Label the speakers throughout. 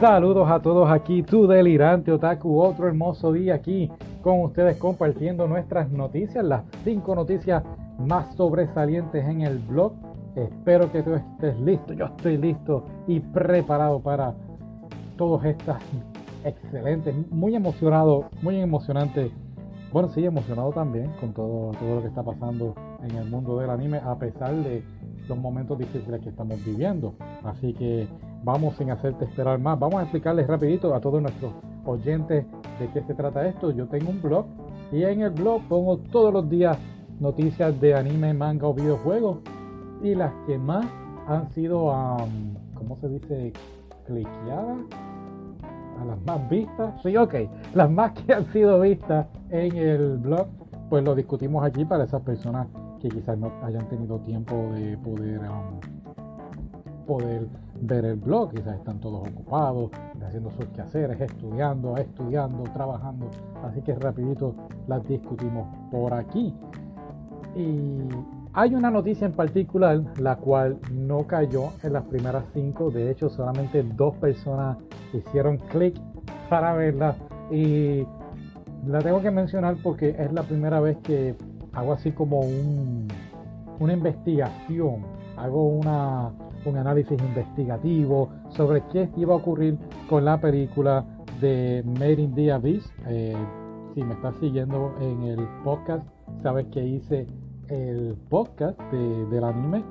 Speaker 1: Saludos a todos aquí, tu delirante otaku, otro hermoso día aquí con ustedes compartiendo nuestras noticias, las cinco noticias más sobresalientes en el blog. Espero que tú estés listo, yo estoy listo y preparado para todas estas excelentes, muy emocionado, muy emocionante. Bueno, sí, emocionado también con todo, todo lo que está pasando en el mundo del anime, a pesar de los momentos difíciles que estamos viviendo. Así que vamos sin hacerte esperar más. Vamos a explicarles rapidito a todos nuestros oyentes de qué se trata esto. Yo tengo un blog y en el blog pongo todos los días noticias de anime, manga o videojuegos y las que más han sido, um, ¿cómo se dice? Cliqueadas. A las más vistas. Sí, ok. Las más que han sido vistas en el blog, pues lo discutimos aquí para esas personas que quizás no hayan tenido tiempo de poder, poder ver el blog, quizás están todos ocupados, haciendo sus quehaceres, estudiando, estudiando, trabajando, así que rapidito las discutimos por aquí. Y hay una noticia en particular la cual no cayó en las primeras cinco, de hecho solamente dos personas hicieron clic para verla. Y la tengo que mencionar porque es la primera vez que hago así como un, una investigación, hago una, un análisis investigativo sobre qué iba a ocurrir con la película de Made in the Abyss. Eh, si me estás siguiendo en el podcast, sabes que hice el podcast de, del anime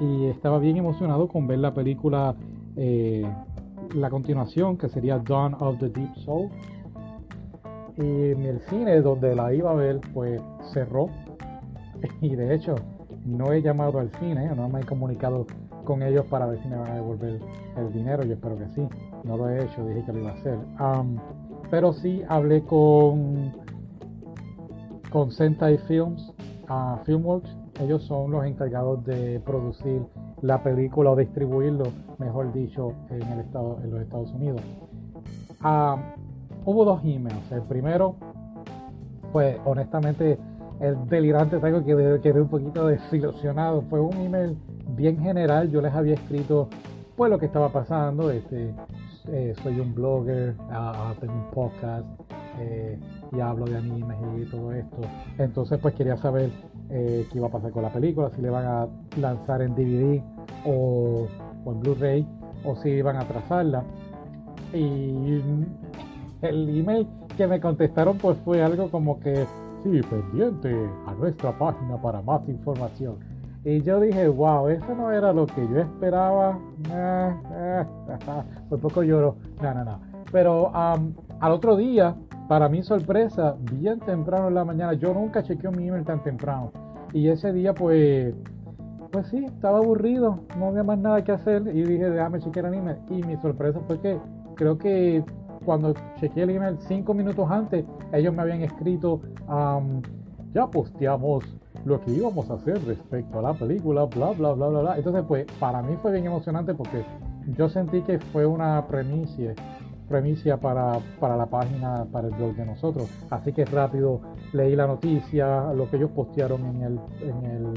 Speaker 1: y estaba bien emocionado con ver la película, eh, la continuación que sería Dawn of the Deep Soul. Y el cine donde la iba a ver, pues cerró y de hecho no he llamado al cine, no me he comunicado con ellos para ver si me van a devolver el dinero, yo espero que sí, no lo he hecho, dije que lo iba a hacer. pero sí hablé con, con Sentai Films, Filmworks, ellos son los encargados de producir la película o distribuirlo, mejor dicho, en, el estado, en los Estados Unidos. hubo dos emails, el primero, pues honestamente el delirante tengo que quedé un poquito desilusionado. Fue un email bien general. Yo les había escrito pues lo que estaba pasando. Este, eh, soy un blogger, uh, tengo un podcast eh, y hablo de animes y todo esto. Entonces pues quería saber eh, qué iba a pasar con la película, si le van a lanzar en DVD o, o en Blu-ray o si iban a trazarla. Y el email que me contestaron pues fue algo como que sí, pendiente a nuestra página para más información. Y yo dije, wow, eso no era lo que yo esperaba. por poco lloro. No, no, no. Pero al otro día, para mi sorpresa, bien temprano en la mañana, yo nunca chequeo mi email tan temprano. Y ese día, pues, pues sí, estaba aburrido, no había más nada que hacer. Y dije, déjame chequear el email. Y mi sorpresa fue que creo que cuando chequeé el email cinco minutos antes, ellos me habían escrito, ya posteamos lo que íbamos a hacer respecto a la película, bla, bla, bla, bla, bla. Entonces, pues, para mí fue bien emocionante porque yo sentí que fue una premicia, premicia para, para la página, para el blog de nosotros. Así que rápido leí la noticia, lo que ellos postearon en el, en el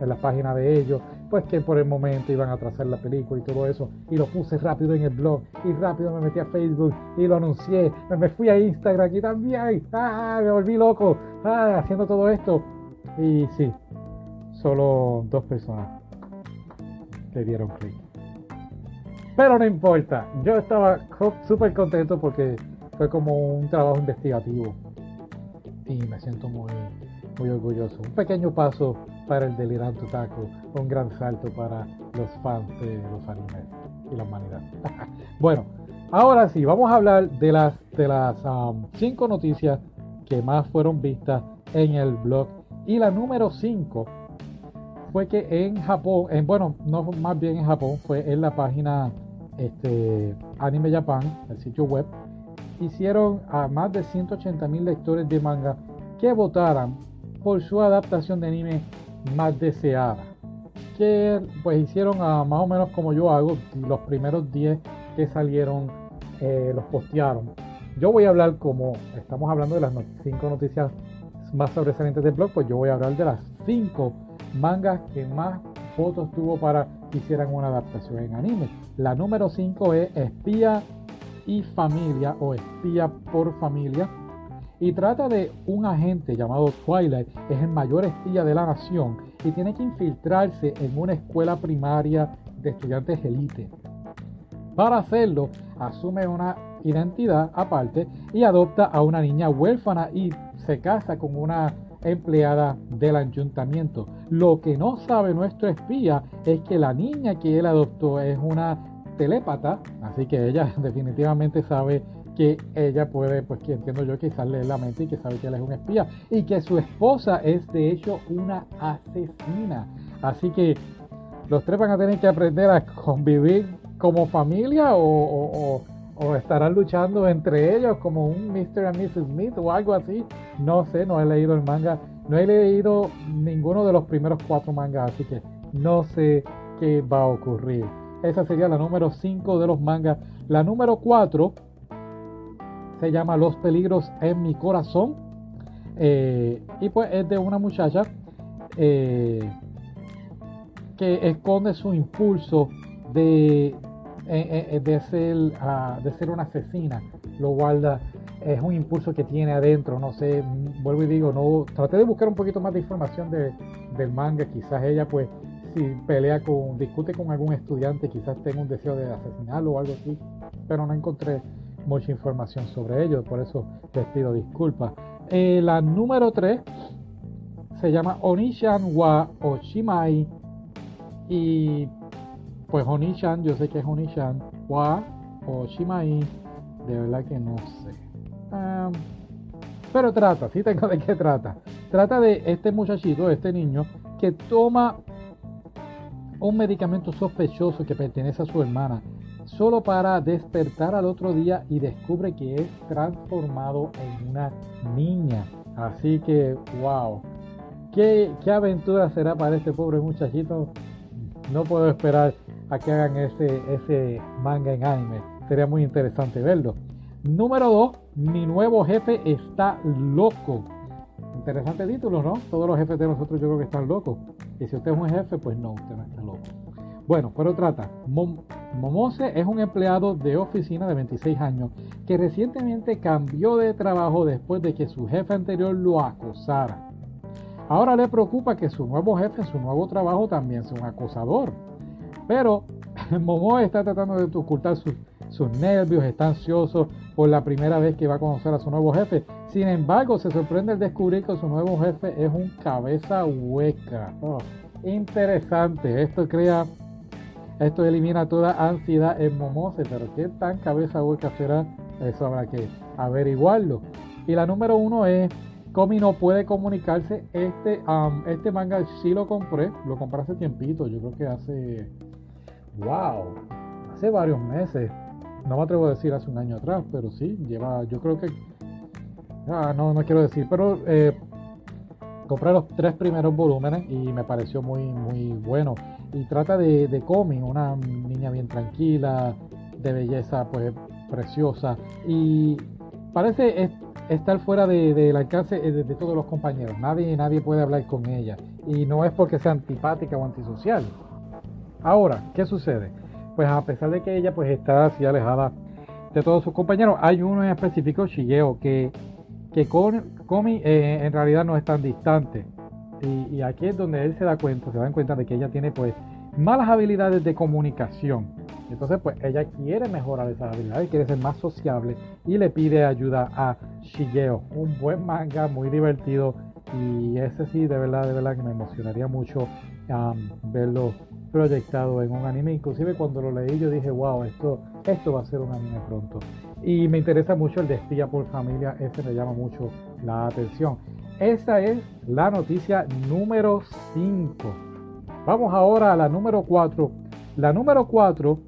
Speaker 1: en la página de ellos, pues que por el momento iban a trazar la película y todo eso. Y lo puse rápido en el blog y rápido me metí a Facebook y lo anuncié. Me fui a Instagram y también. ¡Ah! Me volví loco ¡Ah! haciendo todo esto. Y sí, solo dos personas le dieron clic. Pero no importa, yo estaba súper contento porque fue como un trabajo investigativo y me siento muy, muy orgulloso. Un pequeño paso para el delirante taco, un gran salto para los fans de los animes y la humanidad. bueno, ahora sí, vamos a hablar de las de las um, cinco noticias que más fueron vistas en el blog. Y la número 5 fue que en Japón, en, bueno, no más bien en Japón, fue en la página este, Anime Japan, el sitio web, hicieron a más de 180 mil lectores de manga que votaran por su adaptación de anime más deseada. Que pues hicieron a, más o menos como yo hago, los primeros 10 que salieron eh, los postearon. Yo voy a hablar como estamos hablando de las 5 noticias más sobresalientes del blog, pues yo voy a hablar de las 5 mangas que más fotos tuvo para que hicieran una adaptación en anime. La número 5 es Espía y familia o espía por familia y trata de un agente llamado Twilight, es el mayor espía de la nación y tiene que infiltrarse en una escuela primaria de estudiantes elite. Para hacerlo, asume una identidad aparte y adopta a una niña huérfana y se casa con una empleada del ayuntamiento. Lo que no sabe nuestro espía es que la niña que él adoptó es una telépata, así que ella definitivamente sabe que ella puede, pues que entiendo yo que sale la mente y que sabe que él es un espía y que su esposa es de hecho una asesina. Así que los tres van a tener que aprender a convivir como familia o, estarán luchando entre ellos como un Mr. y Mrs. Smith o algo así. No sé, no he leído el manga, no he leído ninguno de los primeros cuatro mangas, así que no sé qué va a ocurrir. Esa sería la número 5 de los mangas. La número 4 se llama Los peligros en mi corazón. Eh, y pues es de una muchacha eh, que esconde su impulso de, eh, de, ser, ah, de ser una asesina. Lo guarda, es un impulso que tiene adentro. No sé, vuelvo y digo, no traté de buscar un poquito más de información de, del manga. Quizás ella, pues, si pelea con, discute con algún estudiante, quizás tenga un deseo de asesinarlo o algo así. Pero no encontré mucha información sobre ello, por eso les pido disculpas. Eh, la número 3 se llama Onishan wa Oshimai y pues Onishan, yo sé que es Onishan, wa Oshimai, de verdad que no sé. pero trata, si tengo de qué trata. Trata de este muchachito, este niño, que toma un medicamento sospechoso que pertenece a su hermana solo para despertar al otro día y descubre que es transformado en una niña. Así que, wow, ¿qué, aventura será para este pobre muchachito? No puedo esperar a que hagan ese, ese manga en anime. Sería muy interesante verlo. Número 2, mi nuevo jefe está loco. Interesante título, ¿no? Todos los jefes de nosotros yo creo que están locos. Y si usted es un jefe, pues no, usted no está loco. Bueno, pero trata. Momose es un empleado de oficina de 26 años que recientemente cambió de trabajo después de que su jefe anterior lo acosara. Ahora le preocupa que su nuevo jefe en su nuevo trabajo también sea un acosador. Pero Momo está tratando de ocultar sus, nervios, está ansioso por la primera vez que va a conocer a su nuevo jefe. Sin embargo, se sorprende al descubrir que su nuevo jefe es un cabeza hueca. Oh, interesante, esto crea esto elimina toda ansiedad en Momose, pero qué tan cabeza hueca será, eso habrá que averiguarlo. Y la número uno es Comi no puede comunicarse. Este, este manga sí lo compré, lo compré hace tiempito, yo creo que hace, wow, hace varios meses. No me atrevo a decir hace un año atrás, pero sí, lleva, yo creo que, ah, no, no quiero decir, pero eh, compré los tres primeros volúmenes y me pareció muy, muy bueno y trata de, de una niña bien tranquila, de belleza pues preciosa y parece estar fuera del de, alcance eh, de, de, todos los compañeros. Nadie, nadie puede hablar con ella y no es porque sea antipática o antisocial. Ahora, ¿qué sucede? Pues a pesar de que ella pues está así alejada de todos sus compañeros, hay uno en específico, Shigeo, que, que Komi eh, en realidad no es tan distante y, aquí es donde él se da cuenta, se da cuenta de que ella tiene pues malas habilidades de comunicación. Entonces pues ella quiere mejorar esas habilidades, quiere ser más sociable y le pide ayuda a Shigeo. Un buen manga, muy divertido y ese sí de verdad, de verdad que me emocionaría mucho verlo proyectado en un anime. Inclusive cuando lo leí yo dije, wow, esto, esto va a ser un anime pronto. Y me interesa mucho el de espía por familia, ese me llama mucho la atención. Esa es la noticia número 5. Vamos ahora a la número 4. La número 4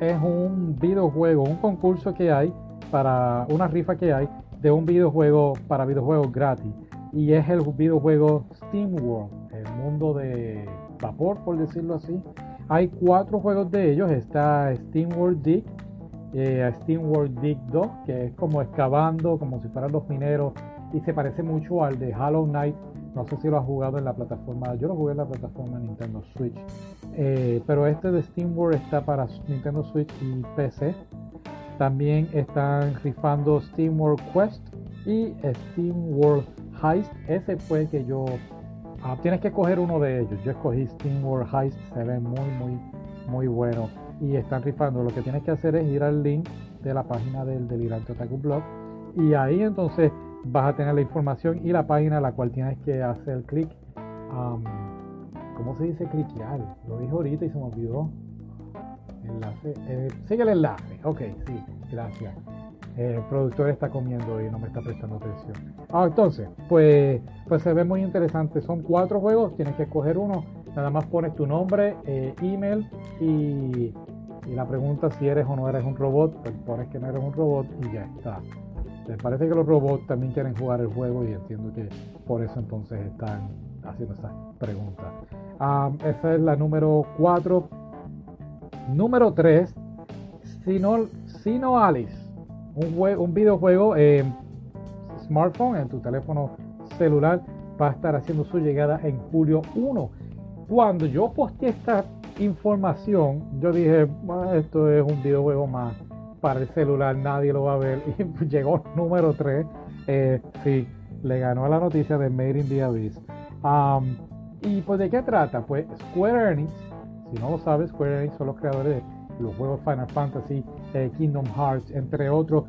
Speaker 1: es un videojuego, un concurso que hay para una rifa que hay de un videojuego para videojuegos gratis. Y es el videojuego Steam World, el mundo de vapor, por decirlo así. Hay cuatro juegos de ellos. Está Steam World Dig, eh, Steam World Dig 2, que es como excavando, como si fueran los mineros y se parece mucho al de Hollow Knight. No sé si lo has jugado en la plataforma, yo lo jugué en la plataforma Nintendo Switch, eh, pero este de Steam World está para Nintendo Switch y PC. También están rifando Steam World Quest y Steam World Heist. Ese fue que yo... Ah, tienes que coger uno de ellos. Yo escogí Steam World Heist. Se ve muy, muy, muy bueno. Y están rifando. Lo que tienes que hacer es ir al link de la página del Delirante Otaku Blog. Y ahí entonces vas a tener la información y la página a la cual tienes que hacer clic. ¿Cómo se dice cliquear? Lo dije ahorita y se me olvidó. Enlace. Eh, sigue el enlace. Ok, sí, gracias. El productor está comiendo y no me está prestando atención. Ah, entonces, pues, pues se ve muy interesante. Son cuatro juegos, tienes que escoger uno. Nada más pones tu nombre, eh, email y, y, la pregunta si eres o no eres un robot. Pues pones que no eres un robot y ya está. Me parece que los robots también quieren jugar el juego y entiendo que por eso entonces están haciendo esas preguntas. Ah, esa es la número 4. Número 3, Sino, Sino Alice, un, videojuego en smartphone, en tu teléfono celular, va a estar haciendo su llegada en julio 1. Cuando yo posteé esta información, yo dije, esto es un videojuego más para el celular, nadie lo va a ver. Y llegó número 3. Eh, sí, le ganó a la noticia de Made in the Abyss. ¿Y pues de qué trata? Pues Square Enix, si no lo sabes, Square Enix son los creadores de los juegos Final Fantasy, Kingdom Hearts, entre otros.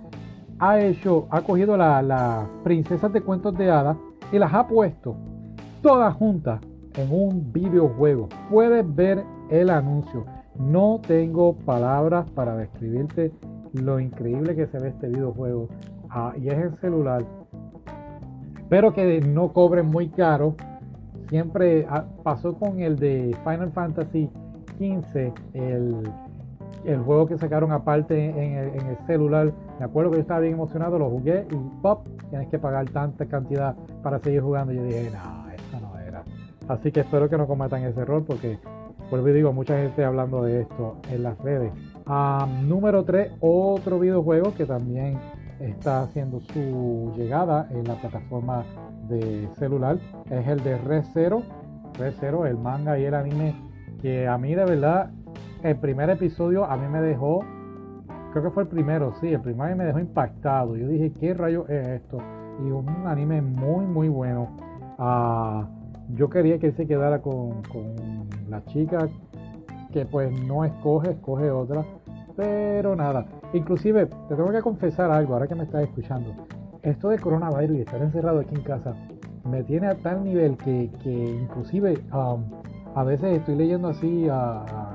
Speaker 1: Ha hecho, ha cogido las la princesas de cuentos de hadas y las ha puesto todas juntas en un videojuego. Puedes ver el anuncio. No tengo palabras para describirte lo increíble que se ve este videojuego. Ah, y es en celular. Espero que no cobren muy caro siempre ah, pasó con el de Final Fantasy XV, el, juego que sacaron aparte en el, celular. Me acuerdo que yo estaba bien emocionado, lo jugué y pop, tienes que pagar tanta cantidad para seguir jugando. Y yo dije, no, esto no era. Así que espero que no cometan ese error porque, vuelvo y digo, mucha gente hablando de esto en las redes. Ah, número 3, otro videojuego que también está haciendo su llegada en la plataforma de celular es el de Red Zero. Red Zero, el manga y el anime que a mí de verdad el primer episodio a mí me dejó, creo que fue el primero, sí, el primero me dejó impactado. Yo dije, ¿qué rayo es esto? Y un anime muy, muy bueno. Ah, yo quería que él se quedara con, con la chica que pues no escoge, escoge otra. Pero nada, inclusive te tengo que confesar algo ahora que me estás escuchando esto de coronavirus y estar encerrado aquí en casa me tiene a tal nivel que, inclusive um, a veces estoy leyendo así a,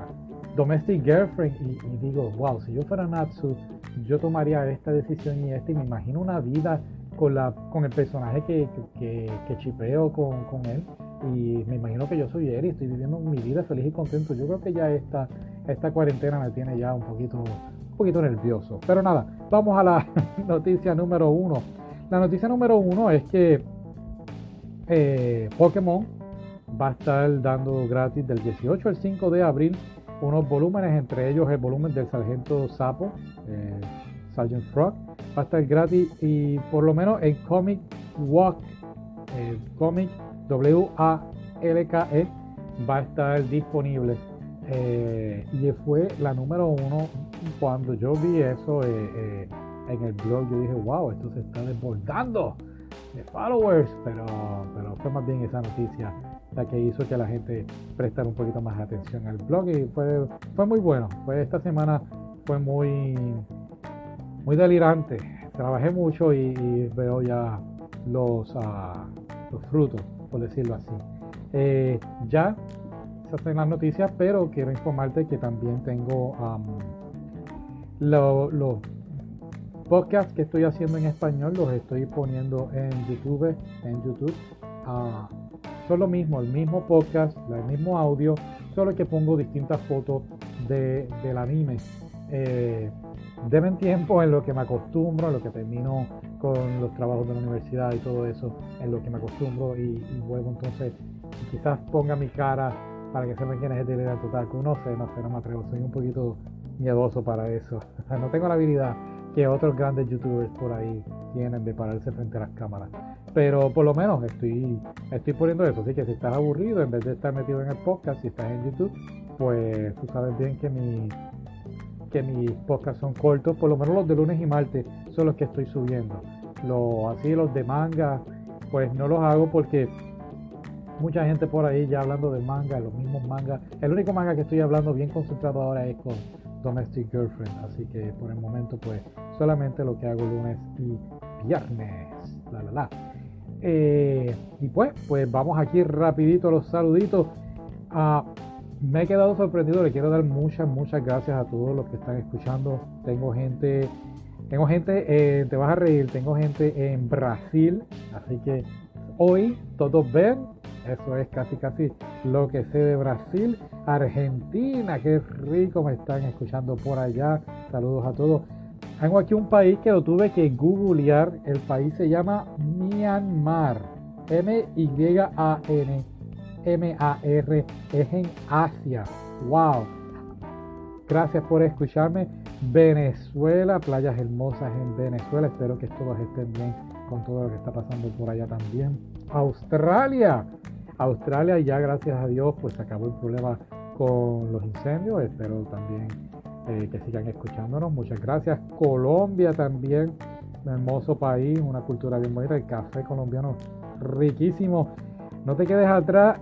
Speaker 1: Domestic Girlfriend y, digo, wow, si yo fuera Natsu, yo tomaría esta decisión y esta y me imagino una vida con, la, con el personaje que, que, chipeo con, con, él y me imagino que yo soy él y estoy viviendo mi vida feliz y contento. Yo creo que ya esta, esta cuarentena me tiene ya un poquito, un poquito nervioso. Pero nada, vamos a la noticia número uno. La noticia número uno es que eh, Pokémon va a estar dando gratis del 18 al 5 de abril unos volúmenes, entre ellos el volumen del Sargento Sapo, eh, Sergeant Frog, va a estar gratis y por lo menos en Comic Walk, el Comic W-A-L-K-E, va a estar disponible. Eh, y fue la número uno cuando yo vi eso. Eh, en el blog yo dije, wow, esto se está desbordando de followers, pero, pero fue más bien esa noticia la que hizo que la gente prestara un poquito más atención al blog y fue, fue muy bueno. Fue esta semana fue muy, muy delirante. Trabajé mucho y, veo ya los, ah, los frutos, por decirlo así. Eh, ya se hacen las noticias, pero quiero informarte que también tengo los podcast que estoy haciendo en español los estoy poniendo en YouTube, en YouTube. Ah, son lo mismo, el mismo podcast, el mismo audio, solo que pongo distintas fotos de, del anime. Eh, deben tiempo en lo que me acostumbro, en lo que termino con los trabajos de la universidad y todo eso, en lo que me acostumbro y, vuelvo entonces, quizás ponga mi cara para que sepan quién es el total. No sé, no sé, no me atrevo, soy un poquito miedoso para eso. no tengo la habilidad que otros grandes youtubers por ahí tienen de pararse frente a las cámaras. Pero por lo menos estoy, estoy poniendo eso. Así que si estás aburrido, en vez de estar metido en el podcast, si estás en YouTube, pues tú sabes bien que mi, que mis podcasts son cortos, por lo menos los de lunes y martes son los que estoy subiendo. Los, así los de manga, pues no los hago porque mucha gente por ahí ya hablando de manga, los mismos mangas. El único manga que estoy hablando bien concentrado ahora es con Domestic Girlfriend, así que por el momento pues solamente lo que hago lunes y viernes. La la la. Eh, y pues, pues vamos aquí rapidito a los saluditos. Ah, me he quedado sorprendido, le quiero dar muchas, muchas gracias a todos los que están escuchando. Tengo gente, tengo gente, eh, te vas a reír, tengo gente en Brasil, así que hoy todos ven, eso es casi casi lo que sé de Brasil. Argentina, qué rico me están escuchando por allá. Saludos a todos. Tengo aquí un país que lo tuve que googlear. El país se llama Myanmar. M-Y-A-N. M-A-R. Es en Asia. ¡Wow! Gracias por escucharme. Venezuela, playas hermosas en Venezuela. Espero que todos estén bien con todo lo que está pasando por allá también. Australia. Australia ya gracias a Dios pues acabó el problema con los incendios. Espero también que sigan escuchándonos. Muchas gracias. Colombia también, un hermoso país, una cultura bien bonita. El café colombiano riquísimo. No te quedes atrás.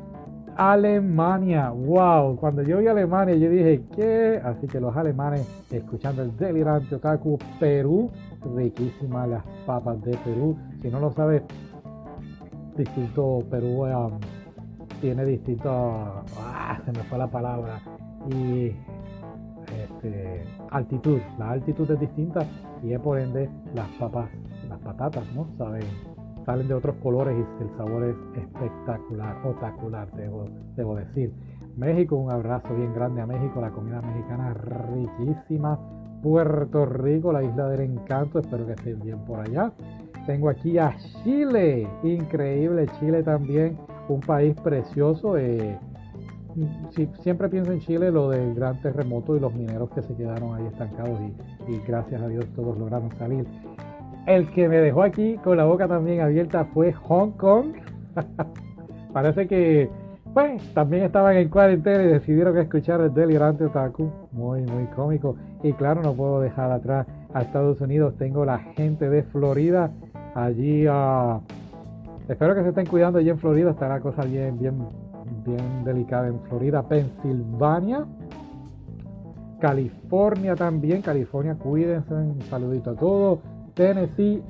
Speaker 1: Alemania, wow, cuando yo vi Alemania yo dije, ¿qué? Así que los alemanes, escuchando el delirante otaku, Perú, riquísimas las papas de Perú, si no lo sabes, distinto Perú um, tiene distinto, ah, se me fue la palabra, y este, altitud. La altitud es distinta y es por ende las papas, las patatas, ¿no? Saben, salen de otros colores y el sabor es espectacular, otacular, debo, debo decir. México, un abrazo bien grande a México, la comida mexicana riquísima. Puerto Rico, la isla del encanto, espero que estén bien por allá. Tengo aquí a Chile, increíble Chile también, un país precioso. Eh, siempre pienso en Chile lo del gran terremoto y los mineros que se quedaron ahí estancados y, gracias a Dios todos lograron salir. El que me dejó aquí con la boca también abierta fue Hong Kong. Parece que pues también estaban en cuarentena y decidieron escuchar el delirante otaku. Muy, muy cómico. Y claro, no puedo dejar atrás a Estados Unidos. Tengo la gente de Florida allí. Uh, espero que se estén cuidando allí en Florida. Está la cosa bien, bien bien delicada en Florida, Pensilvania, California también, California, cuídense, un saludito a todos, Tennessee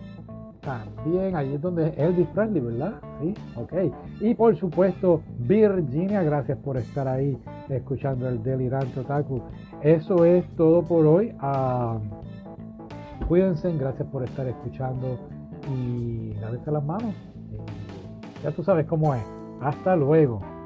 Speaker 1: también, allí es donde Elvis Presley, ¿verdad? Sí, ok. Y por supuesto, Virginia, gracias por estar ahí escuchando el Delirante Otaku. Eso es todo por hoy. Uh, cuídense, gracias por estar escuchando y lávense las manos. ya tú sabes cómo es. Hasta luego.